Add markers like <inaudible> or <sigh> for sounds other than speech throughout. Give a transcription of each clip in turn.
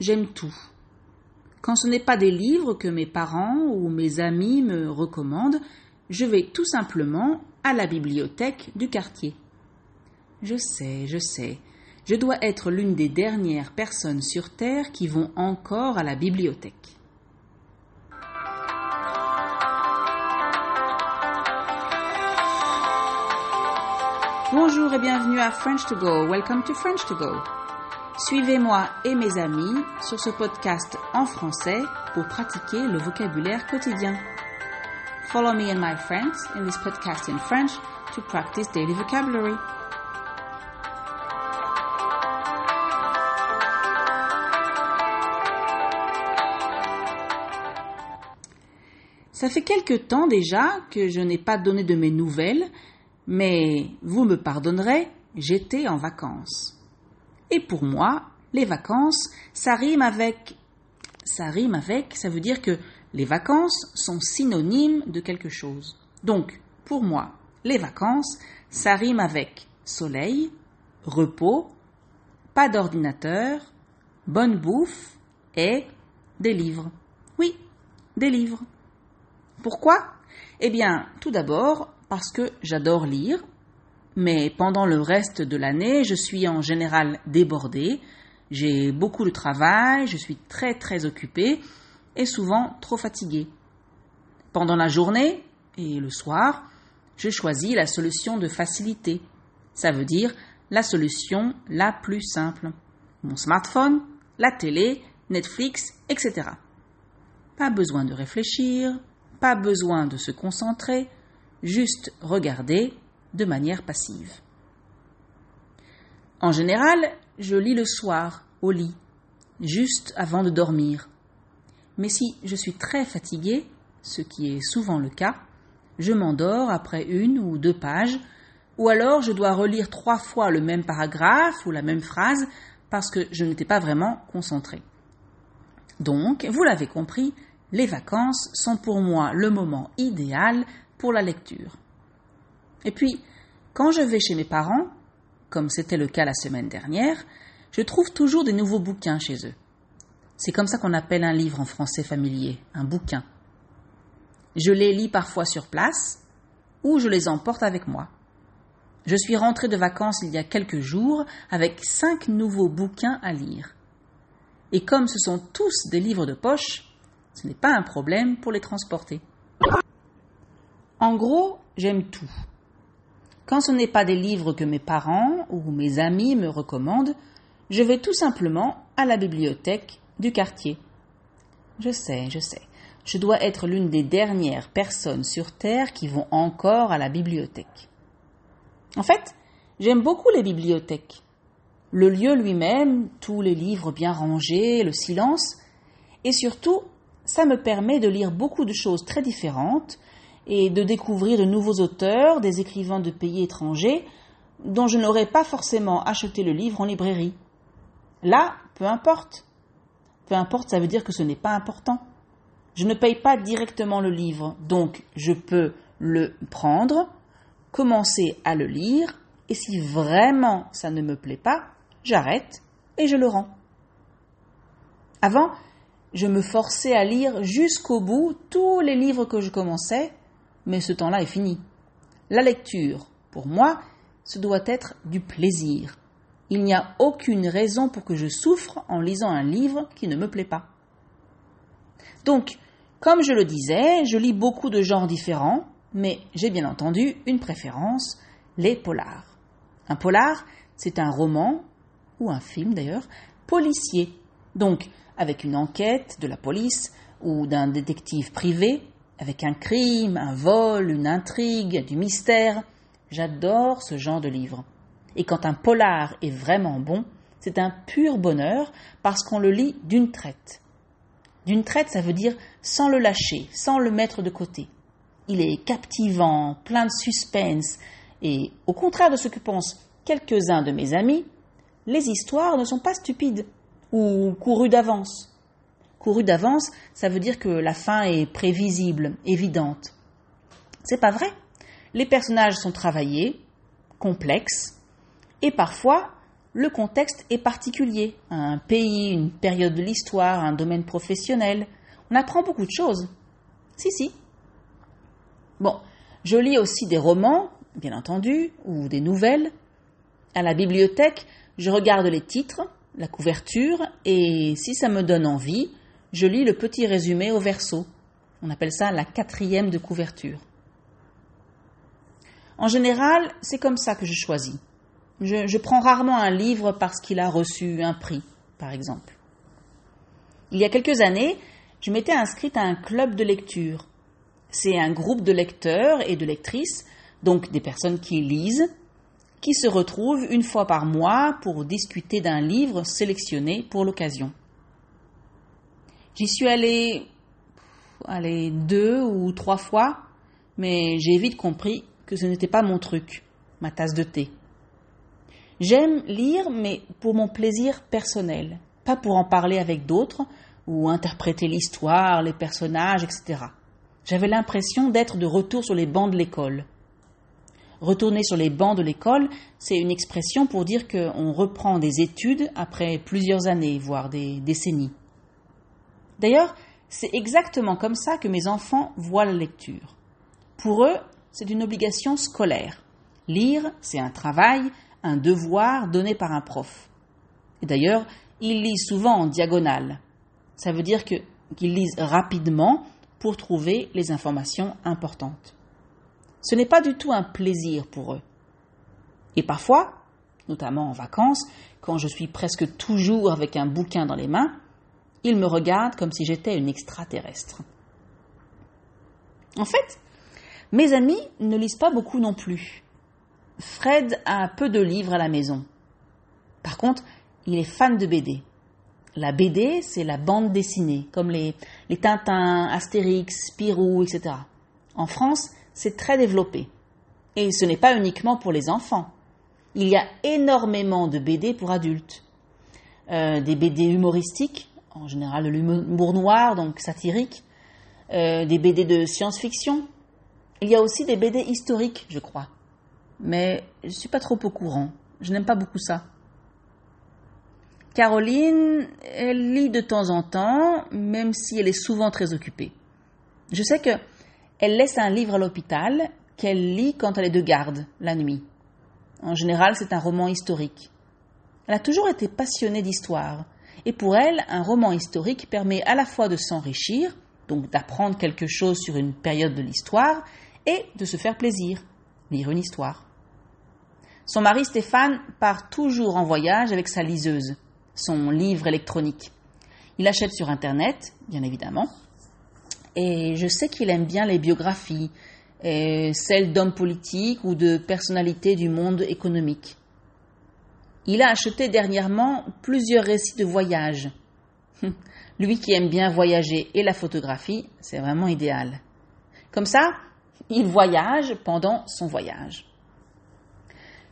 j'aime tout. Quand ce n'est pas des livres que mes parents ou mes amis me recommandent, je vais tout simplement à la bibliothèque du quartier. Je sais, je sais, je dois être l'une des dernières personnes sur Terre qui vont encore à la bibliothèque. Bonjour et bienvenue à French to Go. Welcome to French to Go. Suivez-moi et mes amis sur ce podcast en français pour pratiquer le vocabulaire quotidien. Follow me and my friends in this podcast in French to practice daily vocabulary. Ça fait quelque temps déjà que je n'ai pas donné de mes nouvelles, mais vous me pardonnerez, j'étais en vacances. Et pour moi, les vacances, ça rime avec. Ça rime avec, ça veut dire que les vacances sont synonymes de quelque chose. Donc, pour moi, les vacances, ça rime avec soleil, repos, pas d'ordinateur, bonne bouffe et des livres. Oui, des livres. Pourquoi? Eh bien, tout d'abord, parce que j'adore lire, mais pendant le reste de l'année, je suis en général débordée, j'ai beaucoup de travail, je suis très très occupée et souvent trop fatiguée. Pendant la journée et le soir, je choisis la solution de facilité. Ça veut dire la solution la plus simple. Mon smartphone, la télé, Netflix, etc. Pas besoin de réfléchir, pas besoin de se concentrer, juste regarder de manière passive. En général, je lis le soir, au lit, juste avant de dormir. Mais si je suis très fatiguée, ce qui est souvent le cas, je m'endors après une ou deux pages, ou alors je dois relire trois fois le même paragraphe ou la même phrase parce que je n'étais pas vraiment concentrée. Donc, vous l'avez compris, les vacances sont pour moi le moment idéal pour la lecture. Et puis, quand je vais chez mes parents, comme c'était le cas la semaine dernière, je trouve toujours des nouveaux bouquins chez eux. C'est comme ça qu'on appelle un livre en français familier, un bouquin. Je les lis parfois sur place ou je les emporte avec moi. Je suis rentrée de vacances il y a quelques jours avec cinq nouveaux bouquins à lire. Et comme ce sont tous des livres de poche, ce n'est pas un problème pour les transporter. En gros, j'aime tout. Quand ce n'est pas des livres que mes parents ou mes amis me recommandent, je vais tout simplement à la bibliothèque du quartier. Je sais, je sais, je dois être l'une des dernières personnes sur Terre qui vont encore à la bibliothèque. En fait, j'aime beaucoup les bibliothèques. Le lieu lui-même, tous les livres bien rangés, le silence, et surtout ça me permet de lire beaucoup de choses très différentes et de découvrir de nouveaux auteurs, des écrivains de pays étrangers, dont je n'aurais pas forcément acheté le livre en librairie. Là, peu importe. Peu importe, ça veut dire que ce n'est pas important. Je ne paye pas directement le livre, donc je peux le prendre, commencer à le lire, et si vraiment ça ne me plaît pas, j'arrête et je le rends. Avant, je me forçais à lire jusqu'au bout tous les livres que je commençais, mais ce temps-là est fini. La lecture, pour moi, ce doit être du plaisir. Il n'y a aucune raison pour que je souffre en lisant un livre qui ne me plaît pas. Donc, comme je le disais, je lis beaucoup de genres différents, mais j'ai bien entendu une préférence, les polars. Un polar, c'est un roman, ou un film d'ailleurs, policier. Donc, avec une enquête de la police ou d'un détective privé, avec un crime, un vol, une intrigue, du mystère. J'adore ce genre de livre. Et quand un polar est vraiment bon, c'est un pur bonheur parce qu'on le lit d'une traite. D'une traite, ça veut dire sans le lâcher, sans le mettre de côté. Il est captivant, plein de suspense, et au contraire de ce que pensent quelques-uns de mes amis, les histoires ne sont pas stupides ou couru d'avance. Couru d'avance, ça veut dire que la fin est prévisible, évidente. C'est pas vrai. Les personnages sont travaillés, complexes, et parfois le contexte est particulier. Un pays, une période de l'histoire, un domaine professionnel. On apprend beaucoup de choses. Si, si. Bon, je lis aussi des romans, bien entendu, ou des nouvelles. À la bibliothèque, je regarde les titres, la couverture, et si ça me donne envie, je lis le petit résumé au verso. On appelle ça la quatrième de couverture. En général, c'est comme ça que je choisis. Je, prends rarement un livre parce qu'il a reçu un prix, par exemple. Il y a quelques années, je m'étais inscrite à un club de lecture. C'est un groupe de lecteurs et de lectrices, donc des personnes qui lisent, qui se retrouvent une fois par mois pour discuter d'un livre sélectionné pour l'occasion. J'y suis allée, deux ou trois fois, mais j'ai vite compris que ce n'était pas mon truc, ma tasse de thé. J'aime lire, mais pour mon plaisir personnel, pas pour en parler avec d'autres ou interpréter l'histoire, les personnages, etc. J'avais l'impression d'être de retour sur les bancs de l'école. Retourner sur les bancs de l'école, c'est une expression pour dire qu'on reprend des études après plusieurs années, voire des décennies. D'ailleurs, c'est exactement comme ça que mes enfants voient la lecture. Pour eux, c'est une obligation scolaire. Lire, c'est un travail, un devoir donné par un prof. Et d'ailleurs, ils lisent souvent en diagonale. Ça veut dire qu'ils lisent rapidement pour trouver les informations importantes. Ce n'est pas du tout un plaisir pour eux. Et parfois, notamment en vacances, quand je suis presque toujours avec un bouquin dans les mains, ils me regardent comme si j'étais une extraterrestre. En fait, mes amis ne lisent pas beaucoup non plus. Fred a peu de livres à la maison. Par contre, il est fan de BD. La BD, c'est la bande dessinée, comme les, les Tintins, Astérix, Spirou, etc. En France, c'est très développé. Et ce n'est pas uniquement pour les enfants. Il y a énormément de BD pour adultes. Euh, des BD humoristiques, en général de l'humour noir, donc satirique, euh, des BD de science-fiction, il y a aussi des BD historiques, je crois. Mais je ne suis pas trop au courant. Je n'aime pas beaucoup ça. Caroline, elle lit de temps en temps, même si elle est souvent très occupée. Je sais que elle laisse un livre à l'hôpital qu'elle lit quand elle est de garde, la nuit. En général, c'est un roman historique. Elle a toujours été passionnée d'histoire, et pour elle, un roman historique permet à la fois de s'enrichir, donc d'apprendre quelque chose sur une période de l'histoire, et de se faire plaisir, lire une histoire. Son mari Stéphane part toujours en voyage avec sa liseuse, son livre électronique. Il achète sur Internet, bien évidemment, et je sais qu'il aime bien les biographies, celles d'hommes politiques ou de personnalités du monde économique. Il a acheté dernièrement plusieurs récits de voyage. <laughs> Lui qui aime bien voyager et la photographie, c'est vraiment idéal. Comme ça, il voyage pendant son voyage.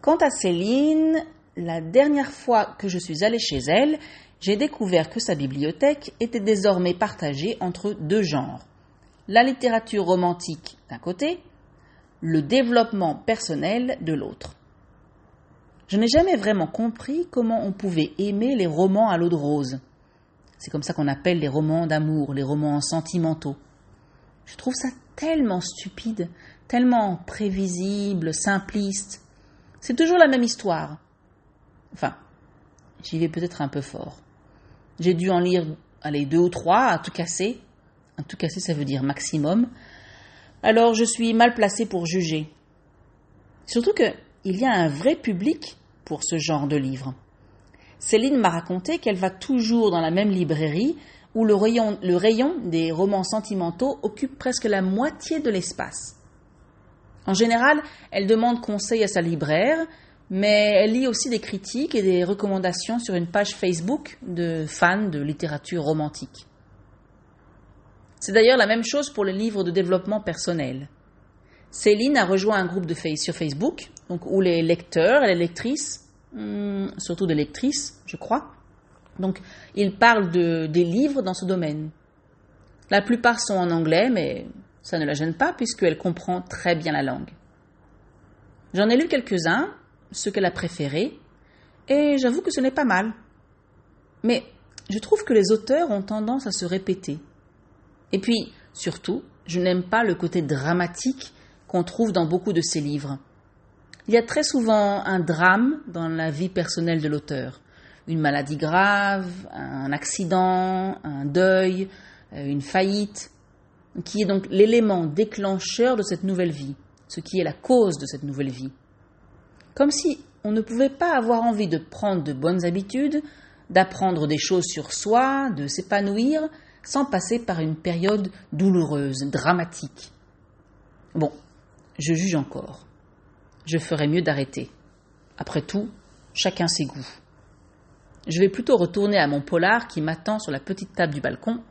Quant à Céline, la dernière fois que je suis allée chez elle, j'ai découvert que sa bibliothèque était désormais partagée entre deux genres. La littérature romantique d'un côté, le développement personnel de l'autre. Je n'ai jamais vraiment compris comment on pouvait aimer les romans à l'eau de rose. C'est comme ça qu'on appelle les romans d'amour, les romans sentimentaux. Je trouve ça tellement stupide, tellement prévisible, simpliste. C'est toujours la même histoire. Enfin, j'y vais peut-être un peu fort. J'ai dû en lire, allez, deux ou trois à tout casser. À tout casser, ça veut dire maximum. Alors, je suis mal placée pour juger. Surtout qu'il y a un vrai public ce genre de livre. Céline m'a raconté qu'elle va toujours dans la même librairie où le rayon, le rayon des romans sentimentaux occupe presque la moitié de l'espace. En général, elle demande conseil à sa libraire, mais elle lit aussi des critiques et des recommandations sur une page Facebook de fans de littérature romantique. C'est d'ailleurs la même chose pour les livres de développement personnel. Céline a rejoint un groupe de sur Facebook, où les lecteurs et les lectrices, hmm, surtout des lectrices, je crois, donc, il parle de, des livres dans ce domaine. La plupart sont en anglais, mais ça ne la gêne pas puisqu'elle comprend très bien la langue. J'en ai lu quelques-uns, ceux qu'elle a préférés, et j'avoue que ce n'est pas mal. Mais je trouve que les auteurs ont tendance à se répéter. Et puis, surtout, je n'aime pas le côté dramatique qu'on trouve dans beaucoup de ces livres. Il y a très souvent un drame dans la vie personnelle de l'auteur. Une maladie grave, un accident, un deuil, euh, une faillite, qui est donc l'élément déclencheur de cette nouvelle vie, ce qui est la cause de cette nouvelle vie. Comme si on ne pouvait pas avoir envie de prendre de bonnes habitudes, d'apprendre des choses sur soi, de s'épanouir, sans passer par une période douloureuse, dramatique. Bon, je juge encore je ferais mieux d'arrêter. Après tout, chacun ses goûts. Je vais plutôt retourner à mon polar qui m'attend sur la petite table du balcon,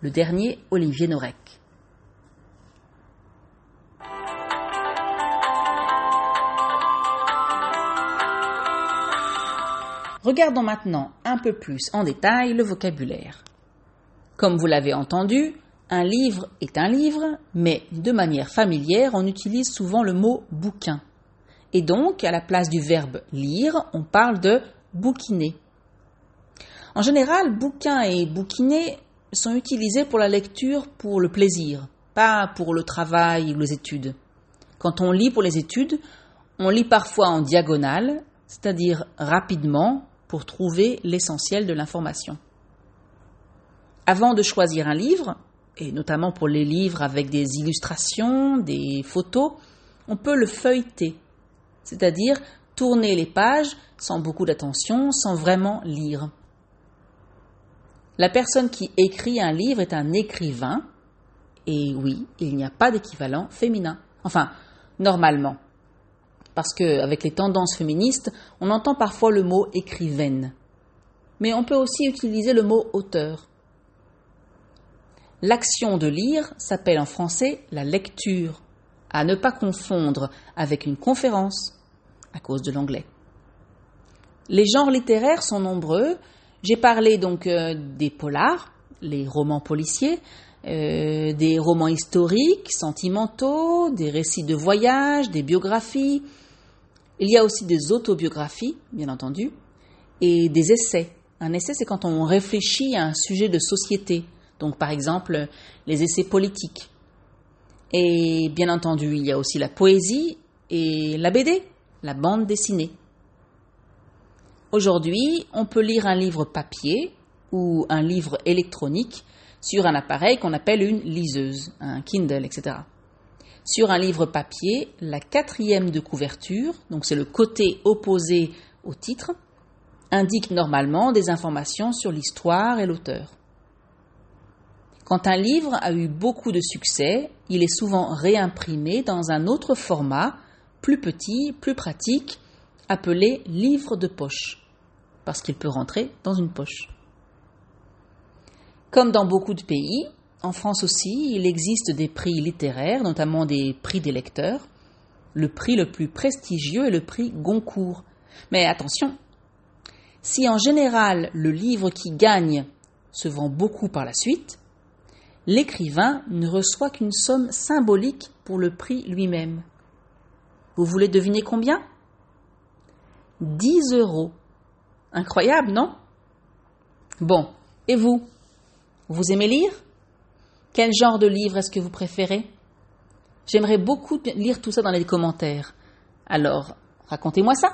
le dernier Olivier Norek. Regardons maintenant un peu plus en détail le vocabulaire. Comme vous l'avez entendu, un livre est un livre, mais de manière familière, on utilise souvent le mot bouquin. Et donc, à la place du verbe lire, on parle de bouquiner. En général, bouquin et bouquiner sont utilisés pour la lecture pour le plaisir, pas pour le travail ou les études. Quand on lit pour les études, on lit parfois en diagonale, c'est-à-dire rapidement pour trouver l'essentiel de l'information. Avant de choisir un livre, et notamment pour les livres avec des illustrations, des photos, on peut le feuilleter c'est-à-dire tourner les pages sans beaucoup d'attention, sans vraiment lire. La personne qui écrit un livre est un écrivain, et oui, il n'y a pas d'équivalent féminin. Enfin, normalement. Parce qu'avec les tendances féministes, on entend parfois le mot écrivaine. Mais on peut aussi utiliser le mot auteur. L'action de lire s'appelle en français la lecture à ne pas confondre avec une conférence à cause de l'anglais. Les genres littéraires sont nombreux. J'ai parlé donc euh, des polars, les romans policiers, euh, des romans historiques, sentimentaux, des récits de voyage, des biographies. Il y a aussi des autobiographies, bien entendu, et des essais. Un essai, c'est quand on réfléchit à un sujet de société. Donc, par exemple, les essais politiques. Et bien entendu, il y a aussi la poésie et la BD, la bande dessinée. Aujourd'hui, on peut lire un livre papier ou un livre électronique sur un appareil qu'on appelle une liseuse, un Kindle, etc. Sur un livre papier, la quatrième de couverture, donc c'est le côté opposé au titre, indique normalement des informations sur l'histoire et l'auteur. Quand un livre a eu beaucoup de succès, il est souvent réimprimé dans un autre format, plus petit, plus pratique, appelé livre de poche, parce qu'il peut rentrer dans une poche. Comme dans beaucoup de pays, en France aussi, il existe des prix littéraires, notamment des prix des lecteurs. Le prix le plus prestigieux est le prix Goncourt. Mais attention, si en général le livre qui gagne se vend beaucoup par la suite, l'écrivain ne reçoit qu'une somme symbolique pour le prix lui-même. Vous voulez deviner combien? 10 euros. Incroyable, non? Bon, et vous? Vous aimez lire? Quel genre de livre est-ce que vous préférez? J'aimerais beaucoup lire tout ça dans les commentaires. Alors, racontez-moi ça.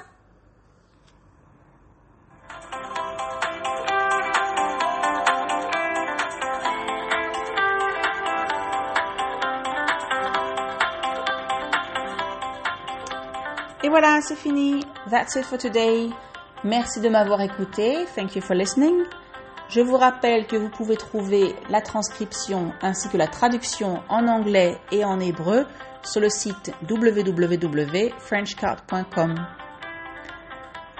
Voilà, c'est fini. That's it for today. Merci de m'avoir écouté. Thank you for listening. Je vous rappelle que vous pouvez trouver la transcription ainsi que la traduction en anglais et en hébreu sur le site www.frenchcard.com.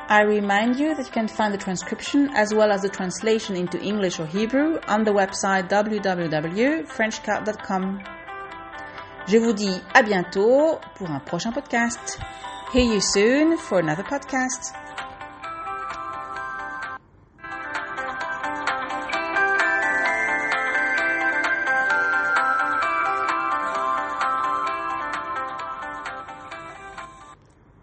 I remind you that you can find the transcription as well as the translation into English or Hebrew on the website www.frenchcard.com. Je vous dis à bientôt pour un prochain podcast. Hear you soon for another podcast.